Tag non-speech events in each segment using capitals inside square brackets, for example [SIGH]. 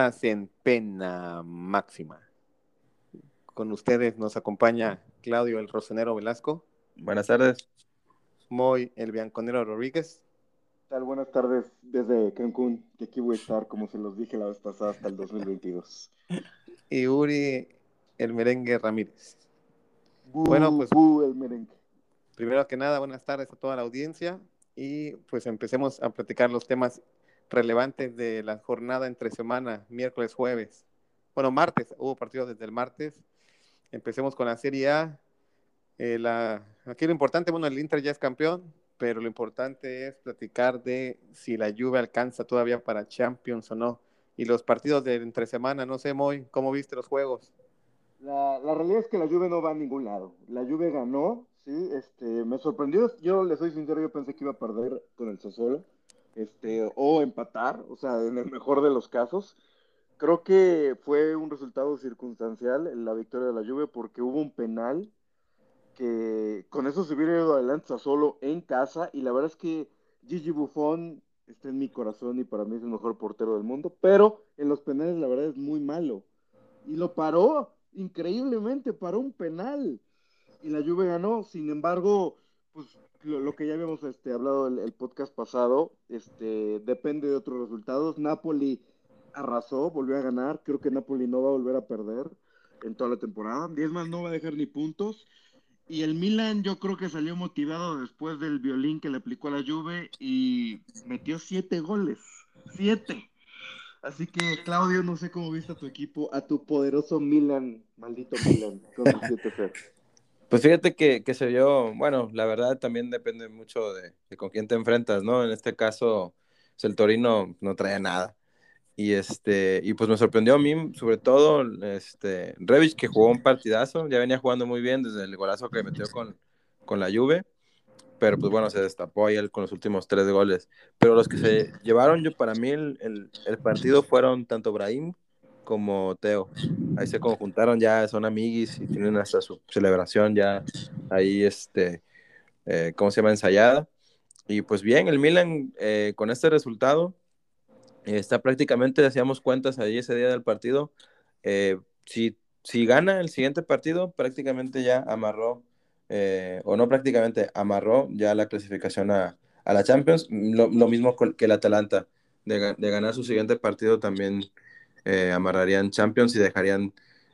estás en pena máxima. Con ustedes nos acompaña Claudio el Rosenero Velasco. Buenas tardes. Moy el Bianconero Rodríguez. Tal? Buenas tardes desde Cancún, que aquí voy a estar, como se los dije la vez pasada, hasta el 2022. Y Uri el Merengue Ramírez. bueno, pues el merengue. Primero que nada, buenas tardes a toda la audiencia y pues empecemos a platicar los temas relevantes de la jornada entre semana, miércoles, jueves. Bueno, martes, hubo partidos desde el martes. Empecemos con la Serie A. Eh, la, aquí lo importante, bueno, el Inter ya es campeón, pero lo importante es platicar de si la Juve alcanza todavía para Champions o no. Y los partidos de entre semana, no sé, Moy, ¿cómo viste los juegos? La, la, realidad es que la Juve no va a ningún lado. La Juve ganó, sí, este, me sorprendió. Yo le soy sincero, yo pensé que iba a perder con el Sassuolo este, o empatar, o sea, en el mejor de los casos. Creo que fue un resultado circunstancial la victoria de la Juve porque hubo un penal que con eso se hubiera ido adelante solo en casa y la verdad es que Gigi Buffon está en mi corazón y para mí es el mejor portero del mundo, pero en los penales la verdad es muy malo. Y lo paró, increíblemente, paró un penal. Y la Juve ganó, sin embargo, pues lo, que ya habíamos este, hablado el, el, podcast pasado, este, depende de otros resultados. Napoli arrasó, volvió a ganar. Creo que Napoli no va a volver a perder en toda la temporada. Diez más no va a dejar ni puntos. Y el Milan yo creo que salió motivado después del violín que le aplicó a la Juve y metió siete goles. Siete. Así que, Claudio, no sé cómo viste a tu equipo, a tu poderoso Milan, maldito Milan, con el 7 pues fíjate que, que, se vio, bueno, la verdad también depende mucho de, con quién te enfrentas, ¿no? En este caso, pues, el Torino no traía nada. Y, este, y pues me sorprendió a mí, sobre todo, este, Revich, que jugó un partidazo, ya venía jugando muy bien desde el golazo que metió con, con la Juve, pero pues bueno, se destapó ahí él con los últimos tres goles. Pero los que se llevaron, yo para mí, el, el, el partido fueron tanto Brahim como Teo. Ahí se conjuntaron ya, son amiguis y tienen hasta su celebración ya ahí, este, eh, ¿cómo se llama? Ensayada. Y pues bien, el Milan eh, con este resultado está prácticamente, hacíamos cuentas ahí ese día del partido. Eh, si, si gana el siguiente partido, prácticamente ya amarró, o no prácticamente, amarró ya la clasificación a, a la Champions. Lo, lo, mismo que el Atalanta, de, de ganar su siguiente partido también eh, amarrarían Champions y dejarían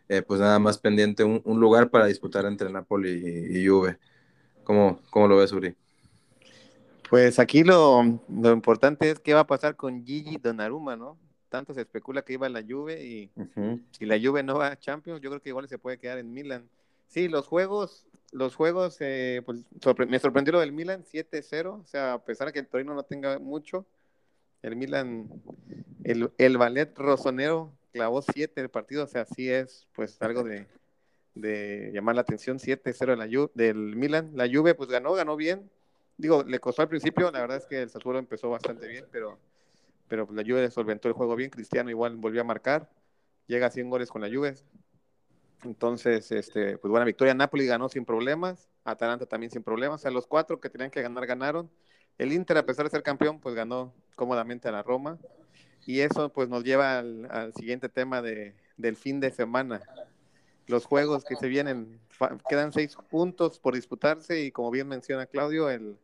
eh, pues nada más pendiente un, un, lugar para disputar entre Napoli y, y Juve. ¿Cómo, ¿Cómo, lo ves, Uri? Pues aquí lo, lo, importante es qué va a pasar con Gigi Donnarumma, ¿no? Tanto se especula que iba a la Juve y uh -huh. si la Juve no va a Champions, yo creo que igual se puede quedar en Milan. Sí, los juegos, los juegos, eh, pues sorpre me sorprendió lo del Milan 7-0, o sea, a pesar de que el Torino no tenga mucho, el Milan, el, ballet rosonero clavó 7 el partido, o sea, sí es pues algo de, de llamar la atención, 7-0 del Milan. La Juve pues ganó, ganó bien. Digo, le costó al principio, la verdad es que el Sassuolo empezó bastante bien, pero, pero pues, la Juve solventó el juego bien. Cristiano igual volvió a marcar, llega a 100 goles con la Juve. Entonces, este, pues buena victoria. Napoli ganó sin problemas, Atalanta también sin problemas. O sea, los cuatro que tenían que ganar ganaron. El Inter, a pesar de ser campeón, pues ganó cómodamente a la Roma. Y eso pues nos lleva al, siguiente tema de, del fin de semana. Los juegos que se vienen, quedan seis puntos por disputarse y como bien menciona Claudio, el,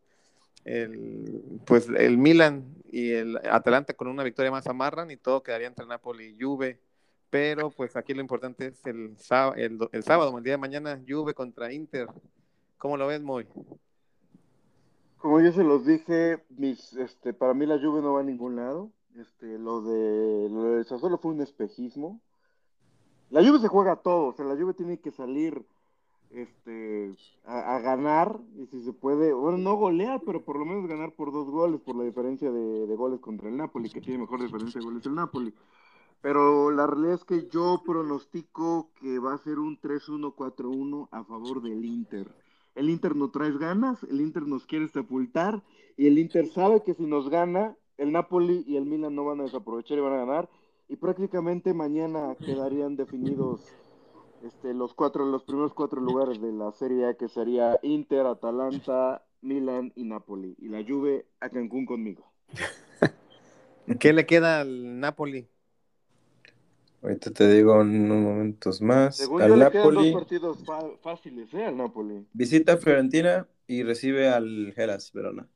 el, pues el Milan y el Atalanta con una victoria más amarran y todo quedaría entre Napoli y Juve. Pero pues aquí lo importante es el, el, el sábado, el día de mañana, Juve contra Inter. ¿Cómo lo ves, Moy? Como yo se los dije, mis, este, para mí la Juve no va a ningún lado. Este, lo de lo de Sassuolo fue un espejismo. La Juve se juega todo, o sea, la Juve tiene que salir este, a, a, ganar y si se puede, bueno, no golear, pero por lo menos ganar por dos goles por la diferencia de, de goles contra el Napoli, que tiene mejor diferencia de goles el Napoli. Pero la realidad es que yo pronostico que va a ser un 3-1-4-1 a favor del Inter el Inter no trae ganas, el Inter nos quiere sepultar y el Inter sabe que si nos gana, el Napoli y el Milan no van a desaprovechar y van a ganar y prácticamente mañana quedarían definidos este, los cuatro, los primeros cuatro lugares de la Serie A que sería Inter, Atalanta, Milan y Napoli y la Juve a Cancún conmigo. [LAUGHS] ¿Qué le queda al Napoli? Ahorita te digo en unos momentos más. Según yo, le quedan dos partidos fáciles, ¿eh? Al Napoli. Visita a Fiorentina y recibe al Geras Verona.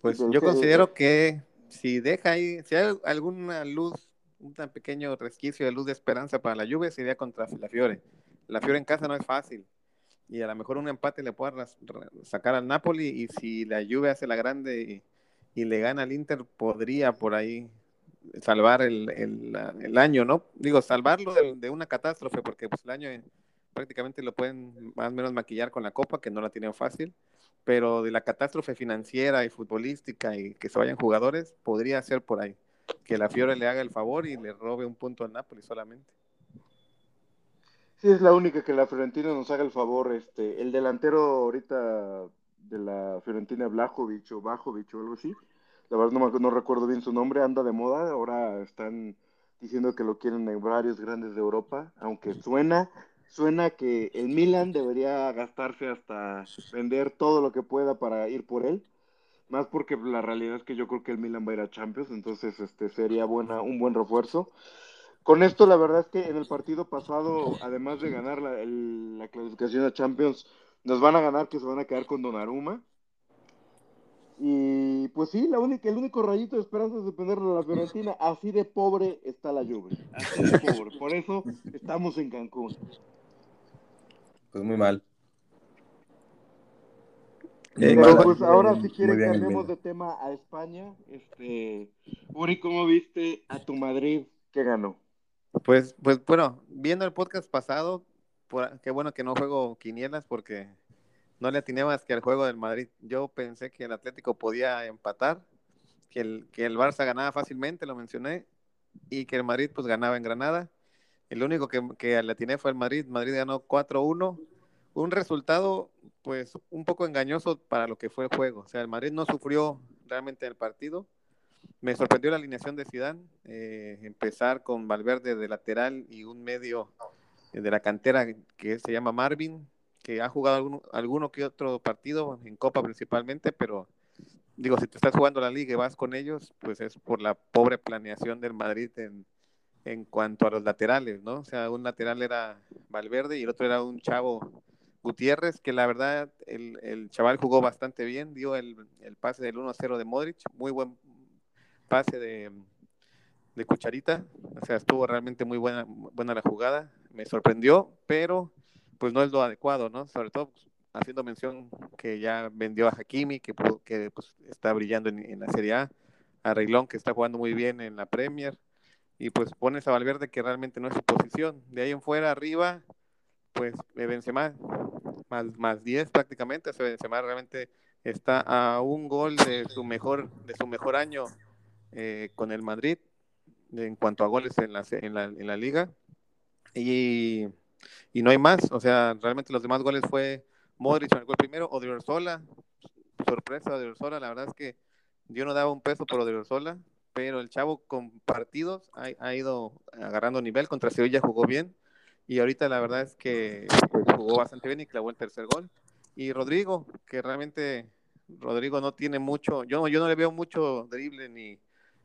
Pues yo considero que si deja ahí, si hay alguna luz, un tan pequeño resquicio de luz de esperanza para la lluvia, sería contra la Fiore. La Fiore en casa no es fácil. Y a lo mejor un empate le puede sacar al Napoli y si la lluvia hace la grande y, le gana al Inter, podría por ahí salvar el, el, año, ¿no? Digo, salvarlo de, una catástrofe, porque pues el año prácticamente lo pueden más o menos maquillar con la Copa, que no la tienen fácil, pero de la catástrofe financiera y futbolística y que se vayan jugadores, podría ser por ahí, que la Fiore le haga el favor y le robe un punto al Napoli solamente. Sí, es la única que la Fiorentina nos haga el favor. Este, el delantero ahorita de la Fiorentina, Blajovic o Bajovic o algo así, la verdad no, no recuerdo bien su nombre, anda de moda, ahora están diciendo que lo quieren en varios grandes de Europa, aunque suena suena que el Milan debería gastarse hasta vender todo lo que pueda para ir por él. Más porque la realidad es que yo creo que el Milan va a ir a Champions, entonces este sería buena, un buen refuerzo. Con esto, la verdad es que en el partido pasado, además de ganar la, la clasificación a Champions, nos van a ganar que se van a quedar con Donnarumma. Y pues sí, la única, el único rayito de esperanza es dependerlo de la Fiorentina. Así de pobre está la lluvia. Así de pobre. Por eso estamos en Cancún. Pues muy mal. Eh, Pero pues ahora si quieres cambiemos de tema a España. Este, Uri, ¿cómo viste a tu Madrid que ganó? Pues, pues bueno, viendo el podcast pasado, qué bueno que no juego quinielas porque no le atiné más que al juego del Madrid. Yo pensé que el Atlético podía empatar, que el, que el Barça ganaba fácilmente, lo mencioné, y que el Madrid pues ganaba en Granada. El único que, que le atiné fue el Madrid. Madrid ganó 4-1. Un resultado pues un poco engañoso para lo que fue el juego. O sea, el Madrid no sufrió realmente el partido. Me sorprendió la alineación de Zidane, eh, empezar con Valverde de lateral y un medio de la cantera que se llama Marvin, que ha jugado alguno, alguno que otro partido en Copa principalmente, pero digo, si te estás jugando la liga y vas con ellos, pues es por la pobre planeación del Madrid en, en cuanto a los laterales, ¿no? O sea, un lateral era Valverde y el otro era un chavo Gutiérrez, que la verdad el, el chaval jugó bastante bien, dio el, el pase del 1-0 de Modric, muy buen pase de, de Cucharita, o sea, estuvo realmente muy buena, buena la jugada, me sorprendió, pero pues no es lo adecuado, ¿no? Sobre todo pues, haciendo mención que ya vendió a Hakimi, que, pues, está brillando en, la Serie A, a Reglón, que está jugando muy bien en la Premier, y pues pones a Valverde que realmente no es su posición. De ahí en fuera, arriba, pues Benzema, más, más 10 prácticamente, o sea, Benzema realmente está a un gol de su mejor, de su mejor año eh, con el Madrid en cuanto a goles en la, en la, en la liga. Y y no hay más. O sea, realmente los demás goles fue Modric marcó el primero, Odriozola, sorpresa Odriozola, la verdad es que yo no daba un peso por Odriozola, pero el chavo con partidos ha, ido agarrando nivel, contra Sevilla jugó bien, y ahorita la verdad es que pues, jugó bastante bien y clavó el tercer gol. Y Rodrigo, que realmente Rodrigo no tiene mucho, yo, yo no le veo mucho drible ni,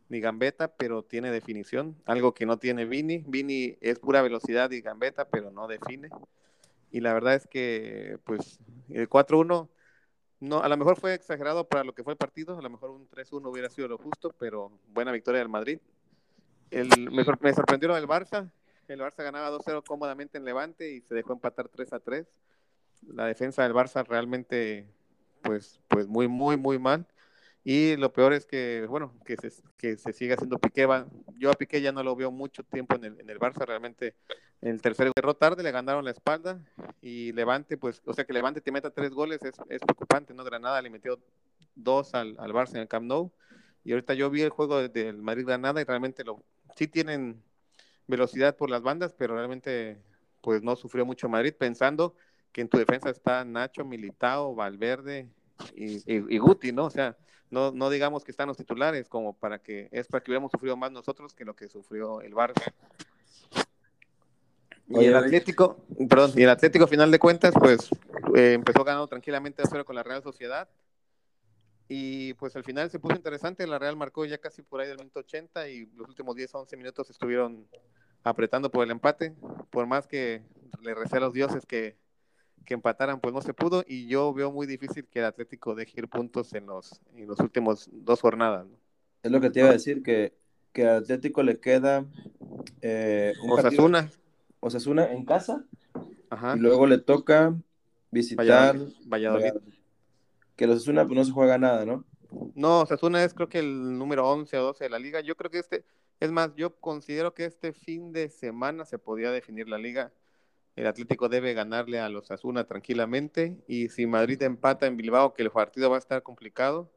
ni gambeta, pero tiene definición, algo que no tiene Vini. Vini es pura velocidad y gambeta, pero no define. Y la verdad es que, pues, el 4-1, no, a lo mejor fue exagerado para lo que fue el partido, a lo mejor un 3-1 hubiera sido lo justo, pero buena victoria del Madrid. El, me, me sorprendió lo Barça, el Barça ganaba 2-0 cómodamente en Levante y se dejó empatar 3-3. La defensa del Barça realmente, pues, pues muy, muy, muy mal. Y lo peor es que, bueno, que se, que se siga haciendo Piqué. Yo a Piqué ya no lo veo mucho tiempo en el, en el Barça, realmente en el tercer cerró tarde, le ganaron la espalda y Levante, pues, o sea que Levante te meta tres goles es, es preocupante, ¿no? Granada le metió dos al, al, Barça en el Camp Nou y ahorita yo vi el juego del Madrid-Granada y realmente lo, sí tienen velocidad por las bandas, pero realmente pues no sufrió mucho Madrid pensando que en tu defensa está Nacho, Militao, Valverde y, y Guti, ¿no? O sea, no, no digamos que están los titulares, como para que es para que hubiéramos sufrido más nosotros que lo que sufrió el Barça. Y el Atlético, perdón, y el Atlético, final de cuentas, pues eh, empezó ganando tranquilamente a cero con la Real Sociedad. Y pues al final se puso interesante. La Real marcó ya casi por ahí del minuto 80 y los últimos 10 11 minutos estuvieron apretando por el empate, por más que le recé a los dioses que, empataran, pues no se pudo, y yo veo muy difícil que el Atlético deje ir puntos en los, en los últimos dos jornadas. Es lo que te iba a decir, que, que al Atlético le queda eh, un Osasuna. Osasuna en casa, y luego le toca visitar Valladolid. Que los Osasuna pues, no se juega nada, ¿no? No, Osasuna es creo que el número 11 o 12 de la liga. Yo creo que este, es más, yo considero que este fin de semana se podía definir la liga. El Atlético debe ganarle a los Osasuna tranquilamente y si Madrid empata en Bilbao, que el partido va a estar complicado,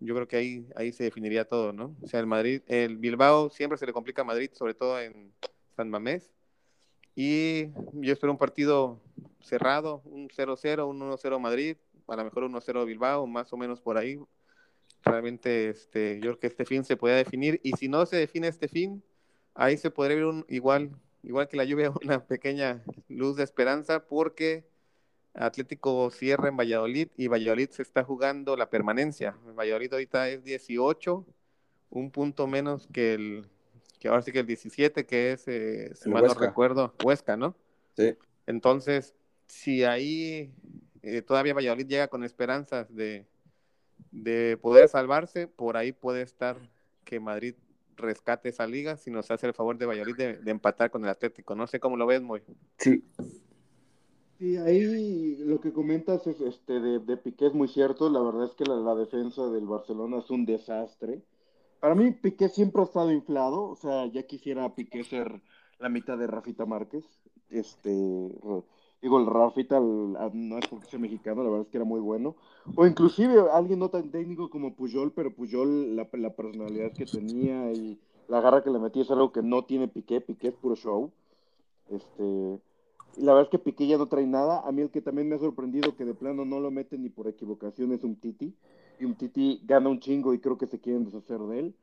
yo creo que ahí, ahí se definiría todo, ¿no? O sea, el Madrid, el Bilbao siempre se le complica a Madrid, sobre todo en San Mamés. Y yo espero un partido cerrado, un 0-0, un 1-0 Madrid, a lo mejor 1-0 Bilbao, más o menos por ahí. Realmente este, yo creo que este fin se puede definir. Y si no se define este fin, ahí se podría ver un, igual, igual que la lluvia, [LAUGHS] una pequeña luz de esperanza, porque Atlético cierra en Valladolid y Valladolid se está jugando la permanencia. Valladolid ahorita es 18, un punto menos que el, que ahora sí que el 17, que es, eh, si mal no recuerdo, Huesca, ¿no? Sí. Entonces, si ahí eh, todavía Valladolid llega con esperanzas de, de poder salvarse, por ahí puede estar que Madrid rescate esa liga si nos hace el favor de Valladolid de, empatar con el Atlético. No sé cómo lo ves, muy. Sí. Sí, ahí lo que comentas es este de, de Piqué es muy cierto. La verdad es que la defensa del Barcelona es un desastre. Para mí, Piqué siempre ha estado inflado, o sea, ya quisiera Piqué ser la mitad de Rafita Márquez. Este, digo, el Rafita no es porque sea mexicano, la verdad es que era muy bueno. O inclusive alguien no tan técnico como Puyol, pero Puyol, la, la personalidad que tenía y la garra que le metía es algo que no tiene Piqué, Piqué es puro show. Este, y la verdad es que Piqué ya no trae nada. A mí el que también me ha sorprendido que de plano no lo mete ni por equivocación es un Titi y un Titi gana un chingo y creo que se quieren deshacer de él.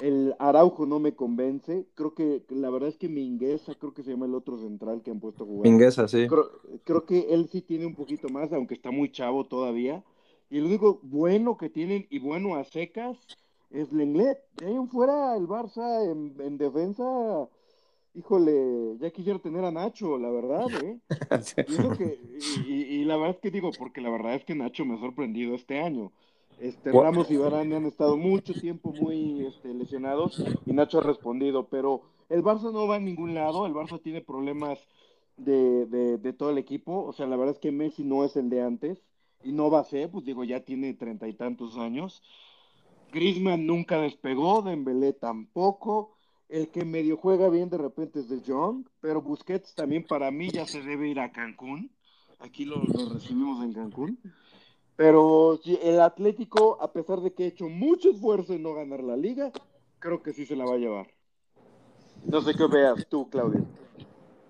El Araujo no me convence. Creo que la verdad es que Mingueza, creo que se llama el otro central que han puesto a jugar. Mingueza, sí. Creo, que él sí tiene un poquito más, aunque está muy chavo todavía. Y el único bueno que tienen, y bueno a secas, es Lenglet. De ahí en fuera, el Barça en, defensa, híjole, ya quisiera tener a Nacho, la verdad, ¿eh? [LAUGHS] y, y, la verdad es que digo, porque la verdad es que Nacho me ha sorprendido este año. Este, Ramos y Varane han estado mucho tiempo muy este, lesionados y Nacho ha respondido, pero el Barça no va a ningún lado, el Barça tiene problemas de, de, todo el equipo, o sea, la verdad es que Messi no es el de antes y no va a ser, pues digo, ya tiene treinta y tantos años. Griezmann nunca despegó, Dembélé tampoco. El que medio juega bien de repente es de Jong, pero Busquets también para mí ya se debe ir a Cancún. Aquí lo, lo recibimos en Cancún. Pero el Atlético, a pesar de que ha hecho mucho esfuerzo en no ganar la liga, creo que sí se la va a llevar. No sé qué veas tú, Claudio.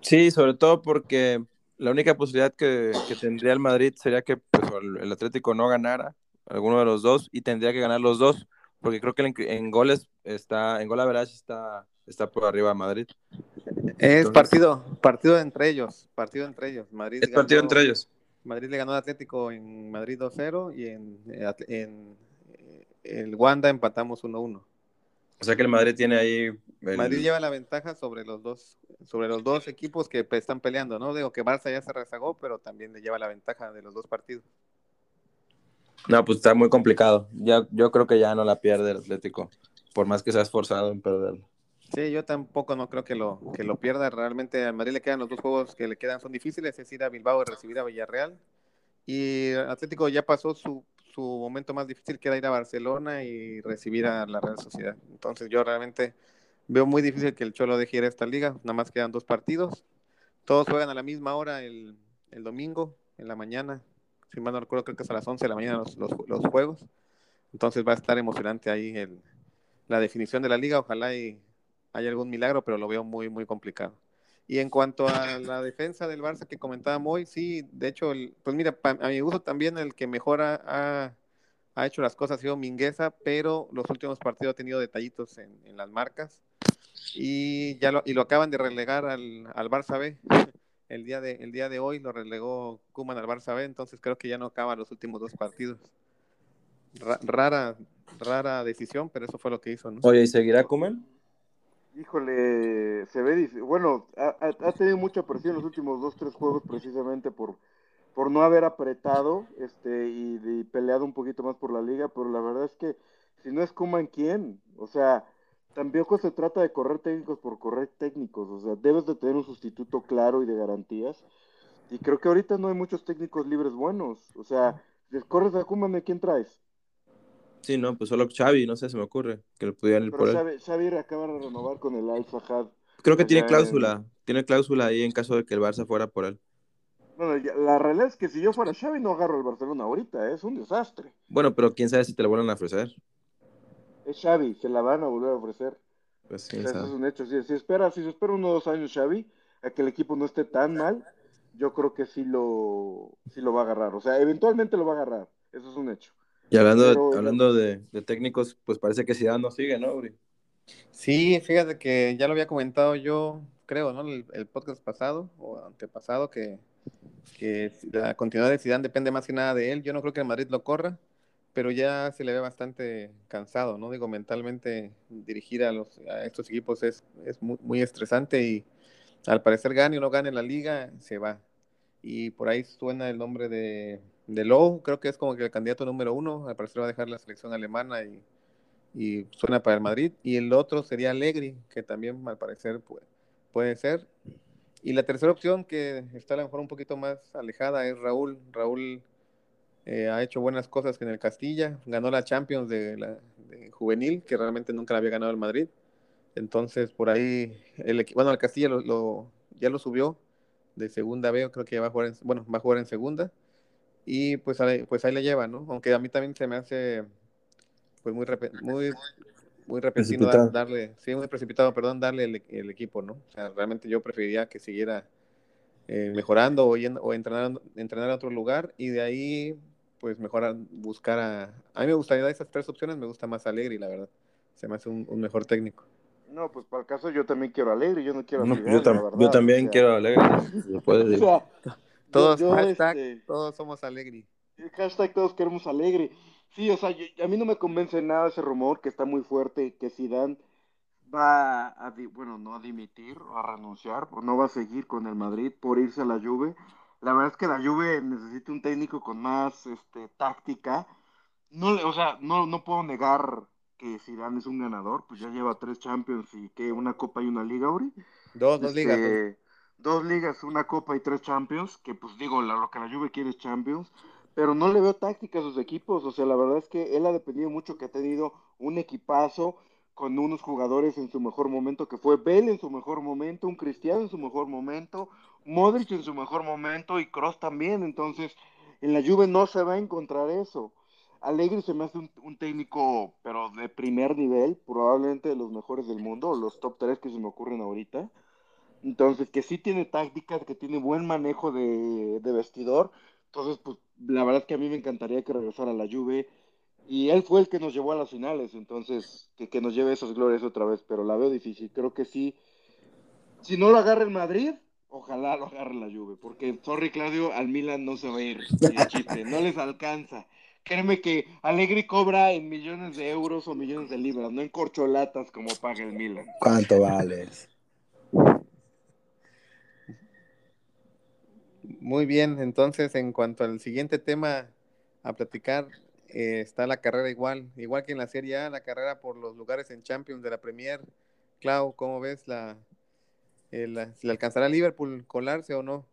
Sí, sobre todo porque la única posibilidad que, tendría el Madrid sería que pues, el Atlético no ganara alguno de los dos y tendría que ganar los dos, porque creo que en, goles está, en gol average está, está por arriba Madrid. Es partido, partido entre ellos, partido entre ellos. Madrid es partido entre ellos. Madrid le ganó al Atlético en Madrid 2-0 y en, eh, en, eh, el Wanda empatamos 1-1. O sea que el Madrid tiene ahí. Madrid lleva la ventaja sobre los dos, sobre los dos equipos que están peleando, ¿no? Digo que Barça ya se rezagó, pero también le lleva la ventaja de los dos partidos. No, pues está muy complicado. Ya, yo creo que ya no la pierde el Atlético, por más que se ha esforzado en perderlo. Sí, yo tampoco no creo que lo, que lo pierda. Realmente a Madrid le quedan los dos juegos que le quedan son difíciles, es ir a Bilbao y recibir a Villarreal. Y Atlético ya pasó su, su momento más difícil, que era ir a Barcelona y recibir a la Real Sociedad. Entonces yo realmente veo muy difícil que el Cholo deje ir a esta liga. Nada más quedan dos partidos. Todos juegan a la misma hora el, el domingo, en la mañana. Si mal no recuerdo, creo que es a las 11 de la mañana los, los juegos. Entonces va a estar emocionante ahí el, la definición de la liga. Ojalá y hay algún milagro, pero lo veo muy, muy complicado. Y en cuanto a la defensa del Barça que comentábamos hoy, sí, de hecho, pues mira, a mi gusto también el que mejor ha, hecho las cosas ha sido Mingueza, pero los últimos partidos ha tenido detallitos en, en las marcas y ya lo, y lo acaban de relegar al, al Barça B. [LAUGHS] El día, de, el día de hoy lo relegó Kuman al Barça B, entonces creo que ya no acaba los últimos dos partidos. rara, rara decisión, pero eso fue lo que hizo. ¿no? Oye, ¿y seguirá Kuman? Híjole, se ve, bueno, ha, tenido mucha presión los últimos dos, tres juegos precisamente por, por no haber apretado este, y, peleado un poquito más por la liga, pero la verdad es que si no es en ¿quién? O sea, tampoco se trata de correr técnicos por correr técnicos, o sea, debes de tener un sustituto claro y de garantías. Y creo que ahorita no hay muchos técnicos libres buenos. O sea, corres a Kuman, ¿quién traes? Sí, no, pues solo Xavi, no sé, se me ocurre que lo pudieran ir por él. Xavi acaba de renovar con el Al Fahad. Creo que tiene cláusula, tiene cláusula ahí en caso de que el Barça fuera por él. Bueno, la realidad es que si yo fuera Xavi no agarro el Barcelona ahorita, ¿eh? es un desastre. Bueno, pero quién sabe si te lo vuelven a ofrecer. Es Xavi, se la van a volver a ofrecer. Pues sí, eso es un hecho. Si, si, espera, si se espera uno o dos años Xavi, a que el equipo no esté tan mal, yo creo que sí lo, sí lo va a agarrar. O sea, eventualmente lo va a agarrar. Eso es un hecho. Y hablando, de, hablando de, técnicos, pues parece que Zidane no sigue, ¿no, Uri? Sí, fíjate que ya lo había comentado yo, creo, ¿no? El, podcast pasado o antepasado, que, que la continuidad de Zidane depende más que nada de él. Yo no creo que el Madrid lo corra, pero ya se le ve bastante cansado, ¿no? Digo, mentalmente dirigir a, los, a estos equipos es, es muy, muy estresante y al parecer gane o no gane la liga, se va. Y por ahí suena el nombre de, de Lowe, creo que es como que el candidato número uno, al parecer va a dejar la selección alemana y, y suena para el Madrid. Y el otro sería Allegri, que también al parecer puede, puede ser. Y la tercera opción, que está a lo mejor un poquito más alejada, es Raúl. Raúl eh, ha hecho buenas cosas en el Castilla, ganó la Champions de, la, juvenil, que realmente nunca la había ganado el Madrid. Entonces, por ahí, el, bueno, el Castilla lo, ya lo subió de segunda B, creo que ya va a jugar en, bueno, va a jugar en segunda. Y pues ahí, pues ahí le lleva, ¿no? Aunque a mí también se me hace pues muy muy muy repentino darle, sí, muy precipitado, perdón, darle el, equipo, ¿no? O sea, realmente yo preferiría que siguiera eh, mejorando o, yendo, o entrenar, entrenar a otro lugar y de ahí pues mejorar, buscar a... A mí me gustaría esas tres opciones, me gusta más Alegre, la verdad. Se me hace un mejor técnico. No, pues para el caso yo también quiero alegre, yo no quiero no, yo, yo, también quiero alegre. [LAUGHS] todos, hashtag, este, todos somos alegre. Hashtag todos queremos alegre. Sí, o sea, a mí no me convence nada ese rumor que está muy fuerte, que Zidane va a, bueno, no a dimitir o a renunciar, o no va a seguir con el Madrid por irse a la Juve. La verdad es que la Juve necesita un técnico con más este, táctica. No, o sea, no, no puedo negar que Zidane es un ganador, pues ya lleva tres Champions y que una Copa y una Liga, Uri. Dos, dos ligas. Este, dos. ligas, una Copa y tres Champions, que pues digo, lo que la Juve quiere es Champions, pero no le veo táctica a sus equipos, o sea, la verdad es que él ha dependido mucho que ha tenido un equipazo con unos jugadores en su mejor momento, que fue Bell en su mejor momento, un Cristiano en su mejor momento, Modric en su mejor momento y Cross también, entonces en la Juve no se va a encontrar eso. Alegre se me hace un, técnico, pero de primer nivel, probablemente de los mejores del mundo, los top 3 que se me ocurren ahorita. Entonces, que sí tiene tácticas, que tiene buen manejo de, vestidor. Entonces, pues la verdad es que a mí me encantaría que regresara a la Juve. Y él fue el que nos llevó a las finales, entonces que, que nos lleve esas glorias otra vez, pero la veo difícil. Creo que sí. Si no lo agarra el Madrid, ojalá lo agarre la Juve, porque, sorry Claudio, al Milan no se va a ir, no les alcanza. Créeme que Alegri cobra en millones de euros o millones de libras, no en corcholatas como paga el Milan. ¿Cuánto vales? Muy bien, entonces en cuanto al siguiente tema a platicar, eh, está la carrera igual, igual que en la Serie A, la carrera por los lugares en Champions de la Premier. Clau, ¿cómo ves la, eh, la le alcanzará Liverpool colarse o no?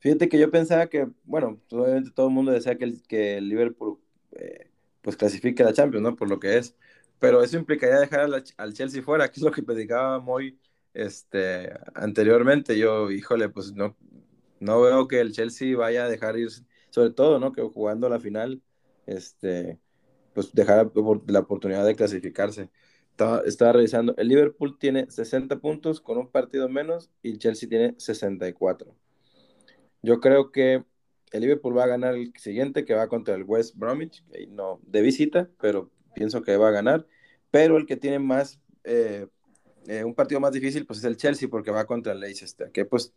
Fíjate que yo pensaba que, bueno, obviamente todo el mundo decía que el, que el Liverpool eh, pues clasifique a la Champions, ¿no? Por lo que es. Pero eso implicaría dejar al, Chelsea fuera, que es lo que [LAUGHS] predicaba muy este, anteriormente. Yo, híjole, pues no, no veo que el Chelsea vaya a dejar ir, sobre todo, ¿no? Que jugando la final, este, pues dejar la oportunidad de clasificarse. Estaba, estaba revisando, el Liverpool tiene 60 puntos con un partido menos y el Chelsea tiene 64. Yo creo que el Liverpool va a ganar el siguiente, que va contra el West Bromwich, no de visita, pero pienso que va a ganar. Pero el que tiene más, eh, eh, un partido más difícil, pues es el Chelsea, porque va contra el Leicester, que pues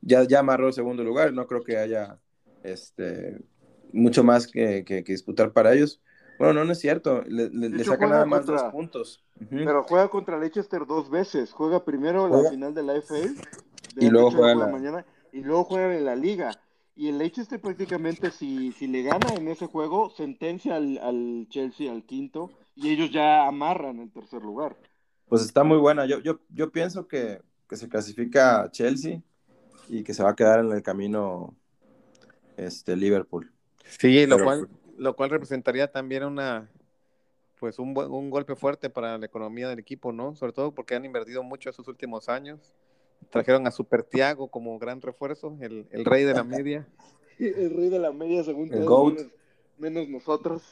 ya, ya amarró el segundo lugar, no creo que haya este, mucho más que, que, disputar para ellos. Bueno, no, no es cierto. Le, le, saca nada más dos puntos. Pero juega contra Leicester dos veces. Juega primero la final de la FA. y luego juega la... mañana. Y luego juega en la liga. Y el Leicester prácticamente, si, si le gana en ese juego, sentencia al, al, Chelsea al quinto y ellos ya amarran el tercer lugar. Pues está muy buena. Yo, yo, yo pienso que, que se clasifica Chelsea y que se va a quedar en el camino este Liverpool. Sí, lo cual, pues lo cual representaría también una pues un, un golpe fuerte para la economía del equipo, ¿no? Sobre todo porque han invertido mucho estos últimos años Trajeron a Super Tiago como gran refuerzo, el, el, rey de la media. [LAUGHS] el rey de la media, según todos, menos, nosotros.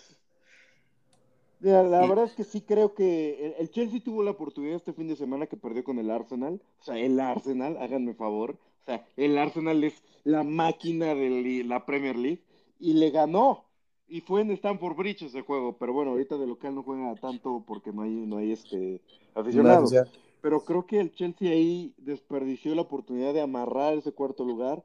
la verdad es que sí creo que el, Chelsea tuvo la oportunidad este fin de semana que perdió con el Arsenal. O sea, el Arsenal, háganme favor. O sea, el Arsenal es la máquina de la Premier League y le ganó. Y fue en Stamford Bridge ese juego, pero bueno, ahorita de local no juega tanto porque no hay, no hay este aficionados pero creo que el Chelsea ahí desperdició la oportunidad de amarrar ese cuarto lugar.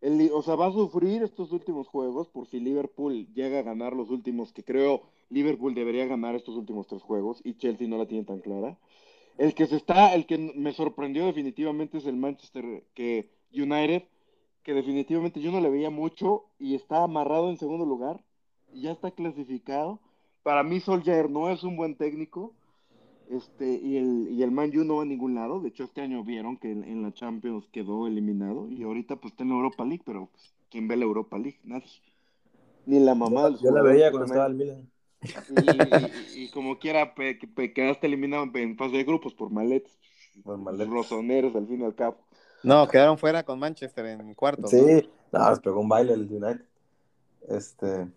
El, o sea, va a sufrir estos últimos juegos por si Liverpool llega a ganar los últimos, que creo Liverpool debería ganar estos últimos tres juegos y Chelsea no la tiene tan clara. El que se está, el que me sorprendió definitivamente es el Manchester que United, que definitivamente yo no le veía mucho y está amarrado en segundo lugar y ya está clasificado. Para mí Solskjaer no es un buen técnico este, y el, y el Man U no va a ningún lado. De hecho, este año vieron que en, la Champions quedó eliminado. Y ahorita pues está en la Europa League, pero pues, ¿quién ve la Europa League? Nadie. Ni la mamá. Yo, la veía cuando estaba al Milan. Y, como quiera, quedaste eliminado en fase de grupos por maletes. Por maletes. Rosoneros, al fin y al cabo. No, quedaron fuera con Manchester en cuarto. Sí, no, pegó un baile el United. Este.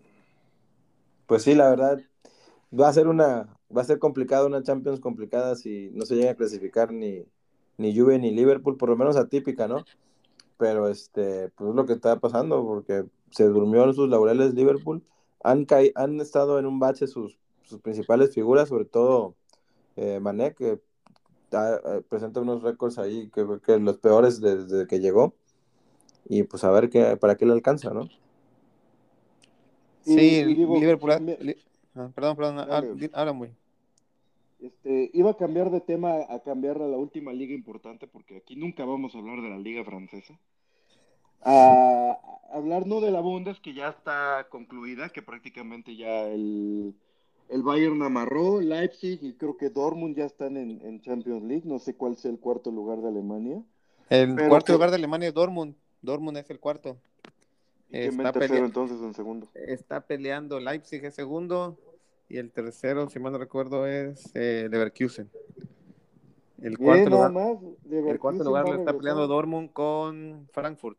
Pues sí, la verdad, va a ser una, va a ser complicado, una Champions complicada si no se llega a clasificar ni, ni Juve ni Liverpool, por lo menos atípica, ¿no? Pero este, pues es lo que está pasando, porque se durmió en sus laureles Liverpool. Han, han estado en un bache sus, sus principales figuras, sobre todo eh, Mané, que presenta unos récords ahí, que, que los peores desde que llegó. Y pues a ver qué, para qué le alcanza, ¿no? Sí, Liverpool, Ah, perdón, perdón, habla muy. Este, iba a cambiar de tema a cambiar a la última liga importante, porque aquí nunca vamos a hablar de la liga francesa. A hablar no de la Bundes, que ya está concluida, que prácticamente ya el, el Bayern amarró, Leipzig y creo que Dortmund ya están en, Champions League. No sé cuál sea el cuarto lugar de Alemania. El cuarto lugar de Alemania es Dortmund. Dortmund es el cuarto. está tercero entonces en segundo? Está peleando Leipzig es segundo, y el tercero, si mal no recuerdo, es eh, Leverkusen. El cuarto lugar, el cuarto lugar lo está peleando Dortmund con Frankfurt.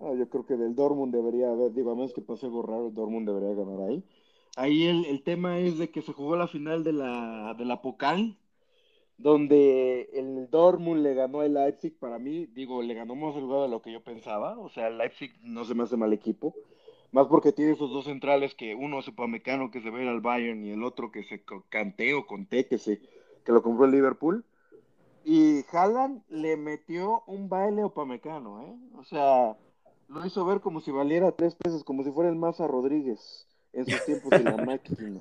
Ah, yo creo que del Dortmund debería haber, digo, a menos que pase algo raro, el Dortmund debería ganar ahí. Ahí el, el tema es de que se jugó la final de la, de la Pocal, donde el Dortmund le ganó al Leipzig, para mí, digo, le ganó más el de lo que yo pensaba, o sea, el Leipzig no se me hace mal equipo, más porque tiene esos dos centrales que uno es Upamecano que se va a ir al Bayern y el otro que se canté o conté que se que lo compró el Liverpool. Y Haaland le metió un baile Upamecano, ¿eh? O sea, lo hizo ver como si valiera tres pesos, como si fuera el Maza Rodríguez en sus tiempos de la máquina.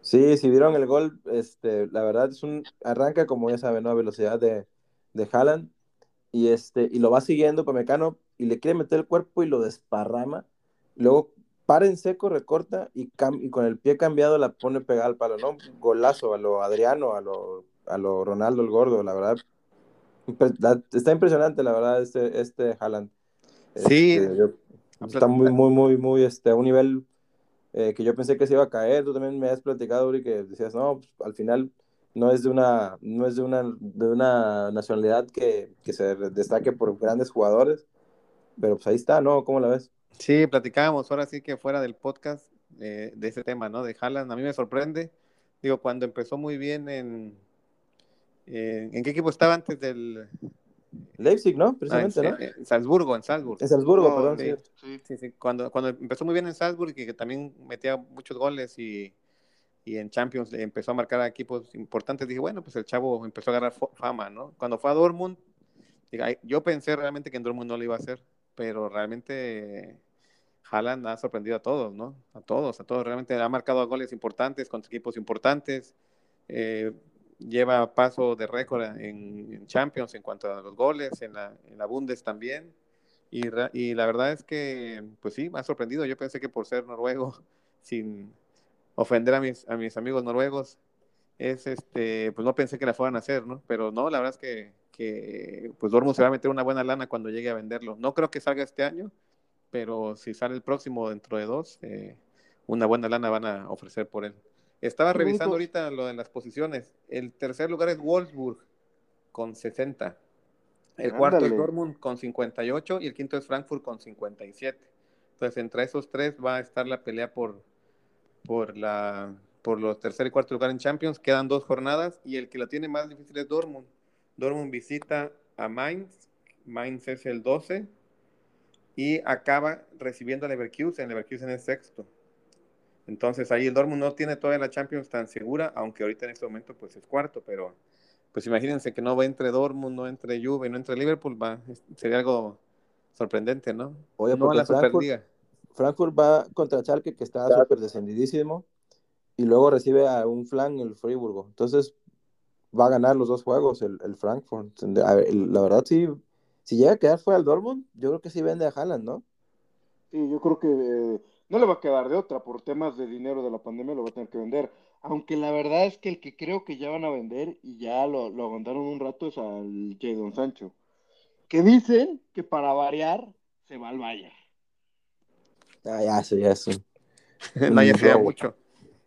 Sí, si vieron el gol, este, la verdad es un arranca como ya saben, ¿no? A velocidad de, de Haaland y este y lo va siguiendo Upamecano y le quiere meter el cuerpo y lo desparrama. Luego para en seco, recorta y, con el pie cambiado la pone pegada al palo, ¿no? Golazo a lo Adriano, a lo, a lo Ronaldo el gordo, la verdad. Está impresionante, la verdad, este, este Haaland. Sí. Este, está muy, muy, muy, muy, este, a un nivel eh, que yo pensé que se iba a caer. Tú también me has platicado, Uri, que decías, no, pues, al final no es de una, no es de una, de una nacionalidad que, que se destaque por grandes jugadores pero pues ahí está, ¿no? ¿Cómo la ves? Sí, platicábamos ahora sí que fuera del podcast eh, de ese tema, ¿no? De Haaland, a mí me sorprende. Digo, cuando empezó muy bien en... ¿En qué equipo estaba antes del...? Leipzig, ¿no? Precisamente, ¿no? En Salzburgo, en Salzburgo. En Salzburgo, perdón. Sí, sí, sí. Cuando, cuando empezó muy bien en Salzburgo y que también metía muchos goles y, y en Champions empezó a marcar a equipos importantes, dije, bueno, pues el chavo empezó a agarrar fama, ¿no? Cuando fue a Dortmund, yo pensé realmente que en Dortmund no lo iba a hacer pero realmente Haaland ha sorprendido a todos, ¿no? A todos, a todos. Realmente ha marcado goles importantes contra equipos importantes. Eh, lleva paso de récord en, Champions en cuanto a los goles, en la, en la Bundes también. Y, y, la verdad es que, pues sí, me ha sorprendido. Yo pensé que por ser noruego, [LAUGHS] sin ofender a mis, a mis amigos noruegos, es este, pues no pensé que la fueran a hacer, ¿no? Pero no, la verdad es que, pues Dortmund se va a meter una buena lana cuando llegue a venderlo. No creo que salga este año, pero si sale el próximo dentro de dos, eh, una buena lana van a ofrecer por él. Estaba revisando ahorita lo de las posiciones. El tercer lugar es Wolfsburg con 60. El cuarto es Dortmund con 58 y el quinto es Frankfurt con 57. Entonces, entre esos tres va a estar la pelea por, por, la, por los tercer y cuarto lugar en Champions. Quedan dos jornadas y el que la tiene más difícil es Dortmund. Dortmund visita a Mainz. Mainz es el 12 y acaba recibiendo a Leverkusen. Leverkusen es sexto. Entonces ahí el Dortmund no tiene toda la Champions tan segura, aunque ahorita en este momento pues es cuarto, pero pues imagínense que no va entre Dortmund, no entre Juve, no entre Liverpool, va, sería algo sorprendente, ¿no? Oye, no a la Frankfurt, Superliga. Frankfurt va contra Schalke, que está súper descendidísimo, y luego recibe a un flan el Friburgo. Entonces va a ganar los dos juegos el, el Frankfurt. la verdad, sí, si llega a quedar fuera al Dortmund, yo creo que sí vende a Haaland, ¿no? Sí, yo creo que eh, no le va a quedar de otra, por temas de dinero de la pandemia lo va a tener que vender. Aunque la verdad es que el que creo que ya van a vender, y ya lo, lo aguantaron un rato, es al Jadon Sancho. Que dicen que para variar se va al Bayern. Ah, ya, eso, ya, eso. no, ya sea mucho.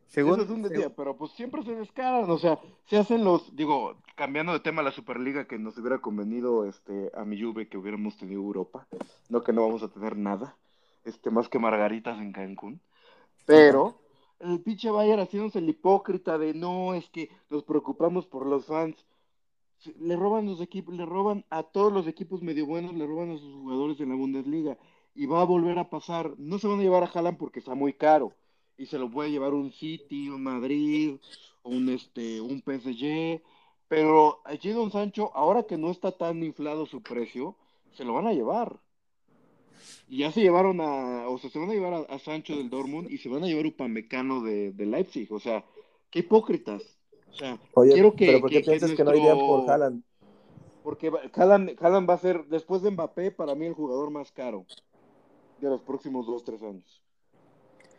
Según, es un día, pero pues siempre se descaran, o sea, se hacen los, digo, cambiando de tema a la Superliga que nos hubiera convenido este a mi Juve que hubiéramos tenido Europa, no que no vamos a tener nada este, más que margaritas en Cancún. Pero el pinche Bayern haciéndose el hipócrita de no, es que nos preocupamos por los fans. Le roban los equipos, le roban a todos los equipos medio buenos, le roban a sus jugadores en la Bundesliga. Y va a volver a pasar. No se van a llevar a Haaland porque está muy caro. Y se lo puede llevar un City, un Madrid, un este, un PSG. Pero allí Don Sancho, ahora que no está tan inflado su precio, se lo van a llevar. Y ya se llevaron a, o sea, se van a llevar a, Sancho del Dortmund y se van a llevar a Upamecano de, de Leipzig. O sea, qué hipócritas. O sea, quiero que. ¿Pero por qué piensas que, no irían por Haaland? Porque Haaland, Haaland va a ser, después de Mbappé, para mí el jugador más caro de los próximos dos, tres años.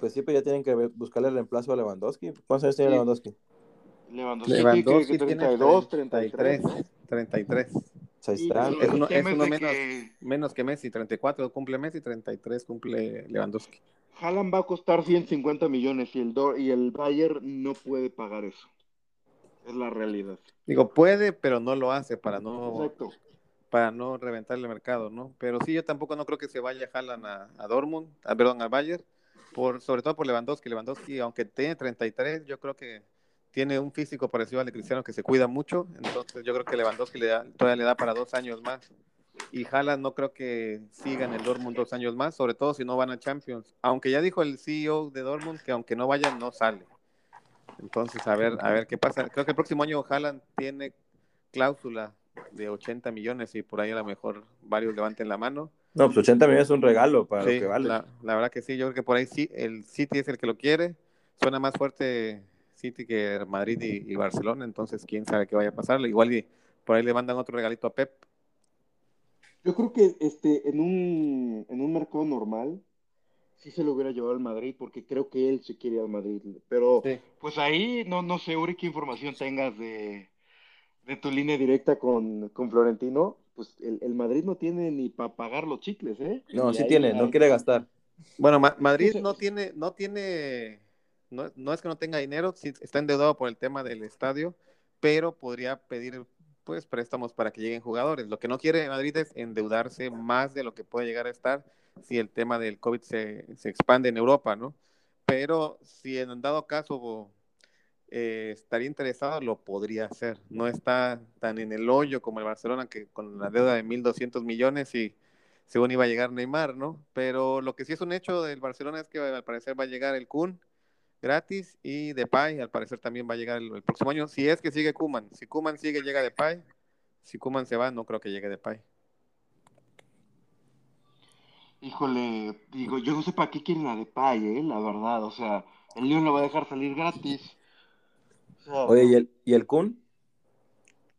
Pues sí, pero ya tienen que buscarle el reemplazo a Lewandowski. ¿Cuántos años tiene Lewandowski? Lewandowski, Lewandowski tiene 32, 33. 33 ahí está. Es uno, menos, menos, que Messi, 34 cumple Messi, 33 cumple Lewandowski. Haaland va a costar 150 millones y el, y el Bayern no puede pagar eso. Es la realidad. Digo, puede, pero no lo hace para no, para no reventar el mercado, ¿no? Pero sí, yo tampoco no creo que se vaya Haaland a, a Dortmund, a, perdón, al Bayern, por, sobre todo por Lewandowski. Lewandowski, aunque tiene 33, yo creo que tiene un físico parecido al de Cristiano que se cuida mucho, entonces yo creo que Lewandowski le da, todavía le da para dos años más. Y Haaland no creo que sigan el Dortmund dos años más, sobre todo si no van a Champions. Aunque ya dijo el CEO de Dortmund que aunque no vayan, no sale. Entonces, a ver, a ver qué pasa. Creo que el próximo año Haaland tiene cláusula de 80 millones y por ahí a lo mejor varios levanten la mano. No, pues 80 millones es un regalo para lo que vale. La, la, verdad que sí, yo creo que por ahí sí, el City es el que lo quiere. Suena más fuerte City que Madrid y, Barcelona, entonces quién sabe qué vaya a pasar. Igual y por ahí le mandan otro regalito a Pep. Yo creo que este en un, en un mercado normal sí se lo hubiera llevado al Madrid porque creo que él se quiere ir al Madrid. Pero pues ahí no, no sé, Uri, qué información tengas de, de tu línea directa con, con Florentino. Pues el, el, Madrid no tiene ni para pagar los chicles, ¿eh? No, sí tiene, no quiere gastar. Bueno, Madrid no tiene, no tiene no, es que no tenga dinero, sí está endeudado por el tema del estadio, pero podría pedir pues préstamos para que lleguen jugadores. Lo que no quiere Madrid es endeudarse más de lo que puede llegar a estar si el tema del COVID se, expande en Europa, ¿no? Pero si en dado caso eh, estaría interesado, lo podría hacer. No está tan en el hoyo como el Barcelona, que con la deuda de 1.200 millones y según iba a llegar Neymar, ¿no? Pero lo que sí es un hecho del Barcelona es que al parecer va a llegar el Kun gratis y Depay al parecer también va a llegar el, próximo año, si es que sigue Kuman, si Kuman sigue llega Depay, si Kuman se va no creo que llegue Depay. Híjole, digo, yo no sé para qué quieren a Depay, eh, la verdad, o sea, el León lo va a dejar salir gratis. Oye, ¿y el, ¿y el Kun?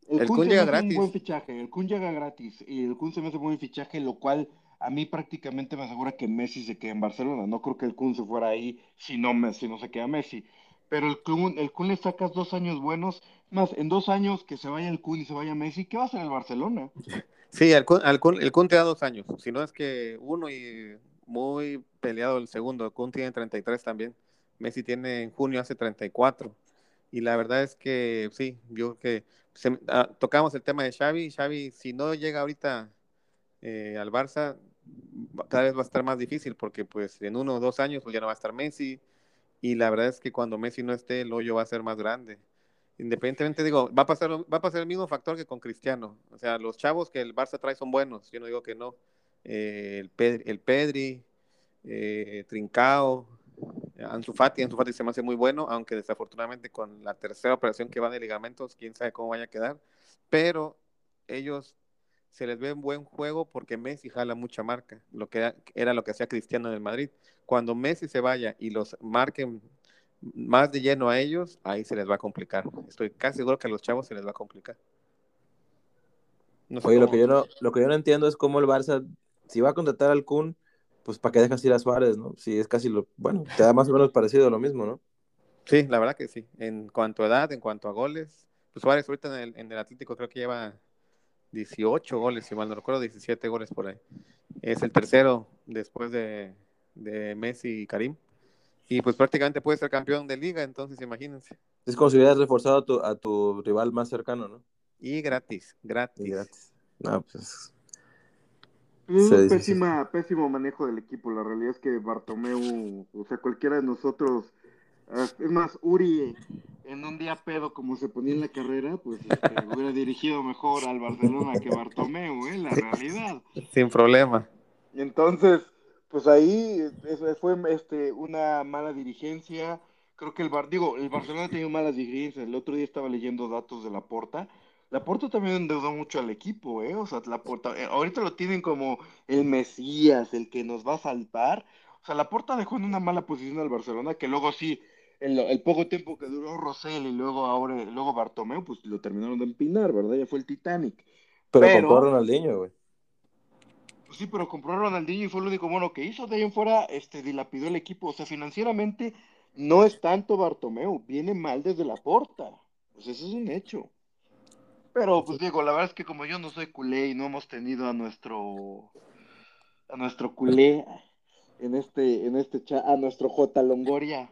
El, Kun, llega gratis. un buen fichaje, el Kun llega gratis y el Kun se me hace un buen fichaje, lo cual a mí prácticamente me asegura que Messi se quede en Barcelona. No creo que el Kun se fuera ahí si no, si no se queda Messi. Pero el Kun, el Kun le sacas dos años buenos, más en dos años que se vaya el Kun y se vaya Messi, ¿qué va a hacer el Barcelona? Sí, el Kun, el Kun, te da dos años, si no es que uno y muy peleado el segundo, el Kun tiene 33 también, Messi tiene en junio hace 34, y la verdad es que sí, yo que ah, tocamos el tema de Xavi, Xavi si no llega ahorita eh, al Barça, cada vez va a estar más difícil porque pues en uno o dos años pues ya no va a estar Messi, y la verdad es que cuando Messi no esté el hoyo va a ser más grande independientemente, digo, va a pasar va a pasar el mismo factor que con Cristiano. O sea, los chavos que el Barça trae son buenos, yo no digo que no. Eh, el, Pedri, el Pedri eh, Trincao, Ansu Fati, Ansu Fati se me hace muy bueno, aunque desafortunadamente con la tercera operación que va de ligamentos, quién sabe cómo vaya a quedar. Pero ellos se les ve un buen juego porque Messi jala mucha marca, lo que era lo que hacía Cristiano en el Madrid. Cuando Messi se vaya y los marquen más de lleno a ellos, ahí se les va a complicar. Estoy casi seguro que a los chavos se les va a complicar. Oye, lo que, yo no, lo que yo no entiendo es cómo el Barça, si va a contratar al Kun, pues para qué dejas ir a Suárez, ¿no? Si es casi lo, bueno, te da más o menos parecido lo mismo, ¿no? Sí, la verdad que sí. En cuanto a edad, en cuanto a goles, pues Suárez ahorita en el, en el Atlético creo que lleva 18 goles, si mal no recuerdo, 17 goles por ahí. Es el tercero después de, de Messi y Karim. Y pues prácticamente puede ser campeón de liga, entonces imagínense. Es como si hubieras reforzado a tu, a tu rival más cercano, ¿no? Y gratis, gratis. gratis. No, pues. Es un pésima, pésimo manejo del equipo. La realidad es que Bartomeu, o sea, cualquiera de nosotros, es más, Uri, en un día pedo como se ponía en la carrera, pues este, hubiera dirigido mejor al Barcelona que Bartomeu, ¿eh? La realidad. Sin problema. Entonces, pues ahí fue este, una mala dirigencia. Creo que el Bar, digo, el Barcelona ha tenido malas dirigencias. El otro día estaba leyendo datos de la Porta. La Porta también endeudó mucho al equipo, ¿eh? O sea, la Porta, eh, ahorita lo tienen como el Mesías, el que nos va a salvar. O sea, la Porta dejó en una mala posición al Barcelona, que luego sí, el, el poco tiempo que duró Rosell y luego ahora, luego Bartomeu, pues lo terminaron de empinar, ¿verdad? Ya fue el Titanic. Pero, Pero compró a Ronaldinho, güey. Pues sí, pero compró a Ronaldinho y fue lo único bueno que hizo. De ahí en fuera, este, dilapidó el equipo. O sea, financieramente no es tanto Bartomeu, viene mal desde la porta. Pues eso es un hecho. Pero, pues digo, la verdad es que como yo no soy culé y no hemos tenido a nuestro a nuestro culé en este, en este chat, a nuestro J Longoria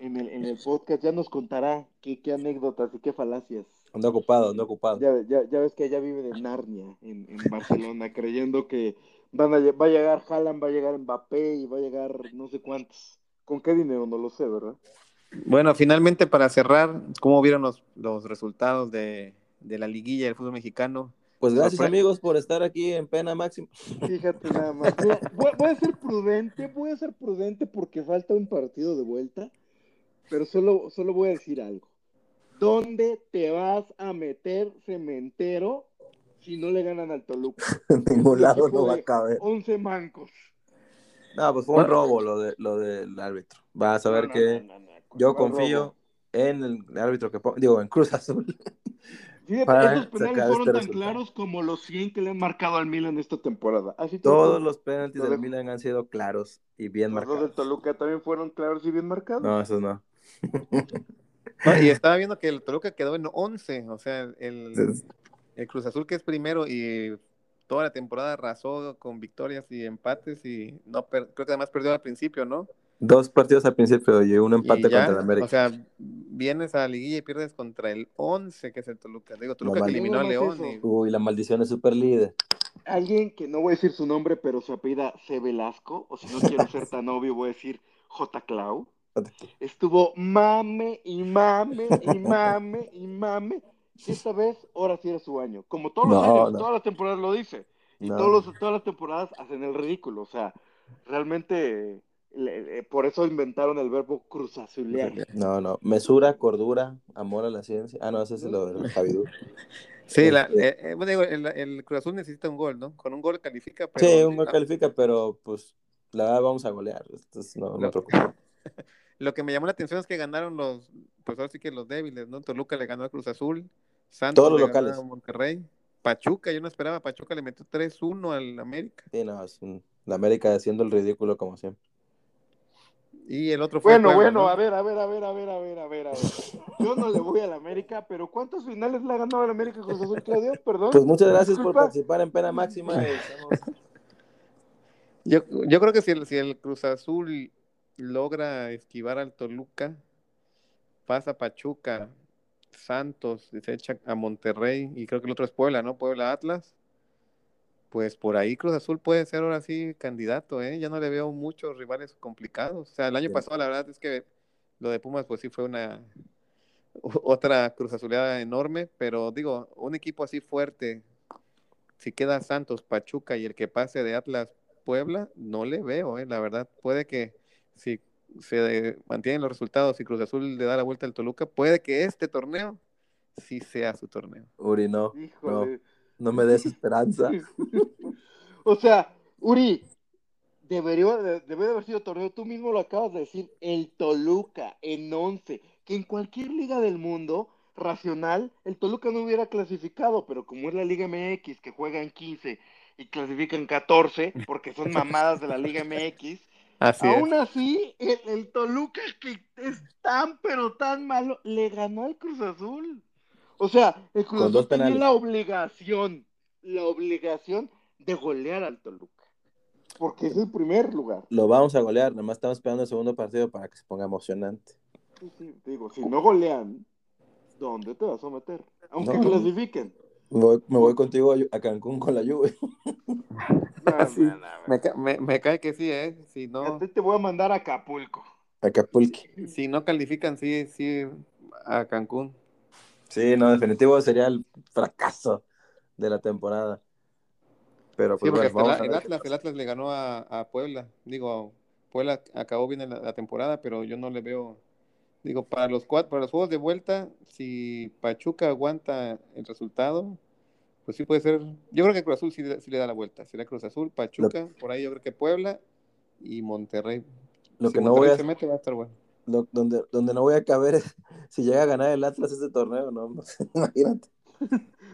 en el, en el podcast, ya nos contará qué, qué anécdotas y qué falacias. Anda ocupado, anda ocupado. Ya, ya, ya ves que ella vive de Narnia, en, en Barcelona, [LAUGHS] creyendo que van a, va a llegar Haaland, va a llegar Mbappé y va a llegar no sé cuántos. ¿Con qué dinero? No lo sé, ¿verdad? Bueno, finalmente para cerrar, ¿cómo vieron los, los resultados de, de la liguilla del fútbol mexicano? Pues gracias amigos por estar aquí en pena máxima. Fíjate nada más. [LAUGHS] voy, voy, a ser prudente, voy a ser prudente porque falta un partido de vuelta, pero solo, solo voy a decir algo. ¿Dónde te vas a meter cementero si no le ganan al Toluca? [LAUGHS] en ningún lado no va a caber. 11 mancos. No, pues fue un robo lo, de, lo del árbitro. Vas a ver que yo confío en el árbitro que digo, en Cruz Azul. [LAUGHS] Fíjate, esos penales fueron este tan claros como los 100 que le han marcado al Milan esta temporada. Así Todos los penaltis del Milan han sido claros y bien marcados. Los del Toluca también fueron claros y bien marcados. No, esos no y [LAUGHS] estaba viendo que el Toluca quedó en 11, o sea, el, el Cruz Azul que es primero y toda la temporada arrasó con victorias y empates y no creo que además perdió al principio, ¿no? Dos partidos al principio y un empate contra el América. O sea, vienes a la liguilla y pierdes contra el 11, que es el Toluca. Digo, Toluca que eliminó a León. Y... Uy, la maldición es super líder. Alguien que no voy a decir su nombre, pero su apellida C. Velasco, o si no quiero ser [LAUGHS] tan obvio, voy a decir J. Clau. Estuvo mame y mame y mame y mame. Y [LAUGHS] esta vez, ahora sí era su año. Como todos los años, todas las temporadas lo dice. Y todos todas las temporadas hacen el ridículo. O sea, realmente por eso inventaron el verbo cruzazulear. [LAUGHS] No, no. Mesura, cordura, amor a la ciencia. Ah, no, ese es lo de Javidú. [LAUGHS] Sí, la, este eh, eh, el, Cruz Azul necesita un gol, ¿no? Con un gol califica. Pero, sí, un gol califica, pero pues la verdad vamos a golear. Entonces, no, no [LAUGHS] Lo que me llamó la atención es que ganaron los, pues ahora sí que los débiles, ¿no? Toluca le ganó a Cruz Azul, Santos Todos los locales. a Monterrey, Pachuca, yo no esperaba, Pachuca le metió 3-1 al América. Sí, no, es la América haciendo el ridículo como siempre. Y el otro fue. Bueno, bueno, a ver, a ver, a ver, a ver, a ver, a ver, a ver. Yo no le voy a la América, pero ¿cuántos finales le ha ganado la América Cruz Azul, Claudio? Perdón. Pues muchas gracias por participar en pena máxima. [LAUGHS] yo, yo creo que si el, si el Cruz Azul logra esquivar al Toluca, pasa a Pachuca, Santos, se echa a Monterrey y creo que el otro es Puebla, ¿no? Puebla Atlas. Pues por ahí Cruz Azul puede ser ahora sí candidato, ¿eh? Ya no le veo muchos rivales complicados. O sea, el año pasado la verdad es que lo de Pumas pues sí fue una [LAUGHS] otra Cruz Azuleada enorme, pero digo, un equipo así fuerte, si queda Santos, Pachuca y el que pase de Atlas Puebla, no le veo, ¿eh? La verdad, puede que si se mantienen los resultados y Cruz Azul le da la vuelta al Toluca, puede que este torneo sí sea su torneo. Uri, no. No, me des esperanza. [LAUGHS] o sea, Uri, debería, debe de haber sido torneo. Tú mismo lo acabas de decir, el Toluca en 11, que en cualquier liga del mundo racional, el Toluca no hubiera clasificado, pero como es la Liga MX que juega en 15 y clasifican 14, porque son mamadas de la Liga MX, Aún así, el, Toluca, que es tan pero tan malo, le ganó al Cruz Azul. O sea, el Cruz Azul tenía la obligación, la obligación de golear al Toluca. Porque es el primer lugar. Lo vamos a golear, nomás estamos esperando el segundo partido para que se ponga emocionante. digo, si no golean, ¿dónde te vas a meter? Aunque clasifiquen. Me voy, contigo a, Cancún con la lluvia. me, cae que sí, ¿eh? Si no... te voy a mandar a Acapulco. Acapulco. Si, no califican, sí, sí, a Cancún. Sí, no, definitivo sería el fracaso de la temporada. Pero pues, el, Atlas, el, Atlas, le ganó a, Puebla. Digo, Puebla acabó bien la, la, temporada, pero yo no le veo. Digo, para los cuatro, para los juegos de vuelta, si Pachuca aguanta el resultado, pues sí puede ser. Yo creo que Cruz Azul sí, le da la vuelta. Será Cruz Azul, Pachuca, por ahí yo creo que Puebla y Monterrey. Lo que no voy a... se mete va a estar bueno. donde, donde no voy a caber es si llega a ganar el Atlas este torneo, no, [LAUGHS] imagínate.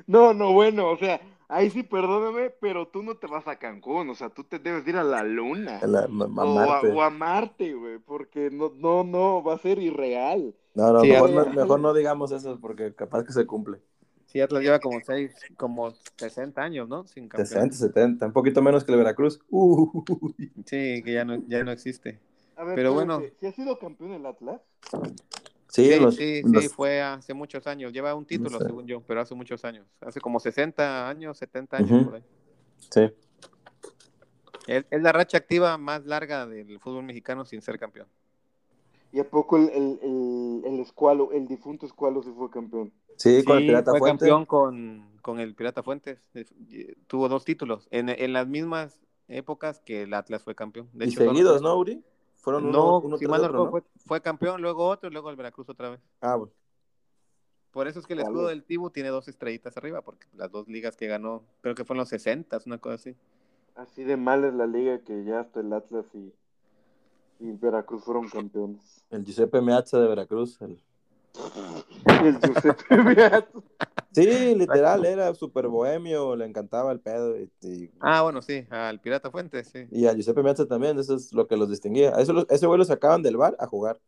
No, no, bueno, o sea, ahí sí perdóname, pero tú no te vas a Cancún, o sea, tú te debes ir a la luna. A Marte. O a, Marte, güey, porque no, no, no, va a ser irreal. No, no, mejor, no, mejor no digamos eso, porque capaz que se cumple. Sí, Atlas lleva como seis, como 60 años, ¿no? Sin 60, 70, un poquito menos que el Veracruz. [LAUGHS] Sí, que ya no, ya no existe. Pero bueno. ¿Sí ha sido campeón el Atlas? Sí, sí, sí, fue hace muchos años. Lleva un título, según yo, pero hace muchos años. Hace como 60 años, 70 años por ahí. Sí. Es, la racha activa más larga del fútbol mexicano sin ser campeón. ¿Y a poco el, el, el, el Escualo, el difunto Escualo sí fue campeón? Sí, con el Pirata fue campeón con, con, el Pirata Fuentes. Tuvo dos títulos en, en, las mismas épocas que el Atlas fue campeón. De y seguidos, ¿no, Uri? Fueron no, uno, uno Fue, campeón, luego otro y luego el Veracruz otra vez. Ah, bueno. Por eso es que el escudo del Tibu tiene dos estrellitas arriba, porque las dos ligas que ganó, creo que fueron los 60, una cosa así. Así de mal es la liga que ya hasta el Atlas y, y Veracruz fueron campeones. El Giuseppe Meazza de Veracruz, el [LAUGHS] el Giuseppe Sí, literal, era súper bohemio, le encantaba el pedo. Ah, bueno, sí, al Pirata Fuentes, sí. Y a Giuseppe Meazza también, eso es lo que los distinguía. Eso, ese güey lo sacaban del bar a jugar.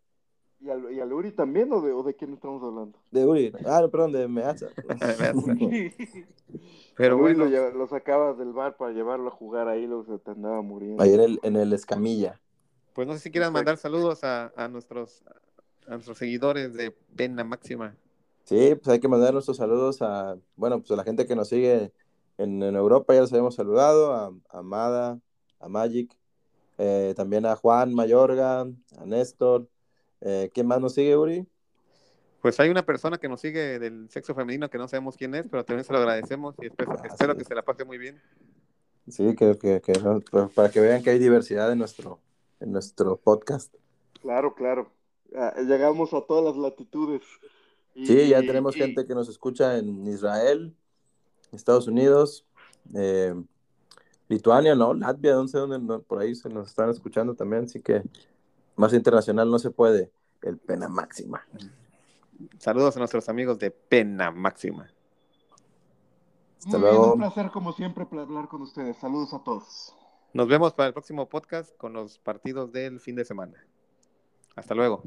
¿Y al, ¿Y al, Uri también o de, o de quién estamos hablando? De Uri, ah, no, perdón, de Meazza. [LAUGHS] [LAUGHS] Pero bueno. Lo, lo, sacabas del bar para llevarlo a jugar ahí, lo se te andaba muriendo. Ahí en el, en el Escamilla. Pues no sé si quieran mandar saludos a, a nuestros a nuestros seguidores de Pena Máxima. Sí, pues hay que mandar nuestros saludos a, bueno, pues a la gente que nos sigue en, Europa, ya los habíamos saludado, a, Amada, a Magic, eh, también a Juan Mayorga, a Néstor. Eh, ¿Quién más nos sigue, Uri? Pues hay una persona que nos sigue del sexo femenino que no sabemos quién es, pero también se lo agradecemos y espero, ah, que se la pase muy bien. Sí, que, que, que, pues, para que vean que hay diversidad en nuestro, en nuestro podcast. Claro, claro. Ah, llegamos a todas las latitudes. Sí, ya tenemos gente que nos escucha en Israel, Estados Unidos, eh, Lituania, ¿no? Latvia, no sé dónde, por ahí se nos están escuchando también, así que más internacional no se puede. El Pena Máxima. Saludos a nuestros amigos de Pena Máxima. Hasta luego. un placer, como siempre, hablar con ustedes. Saludos a todos. Nos vemos para el próximo podcast con los partidos del fin de semana. Hasta luego.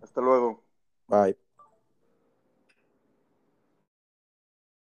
Hasta luego. Bye.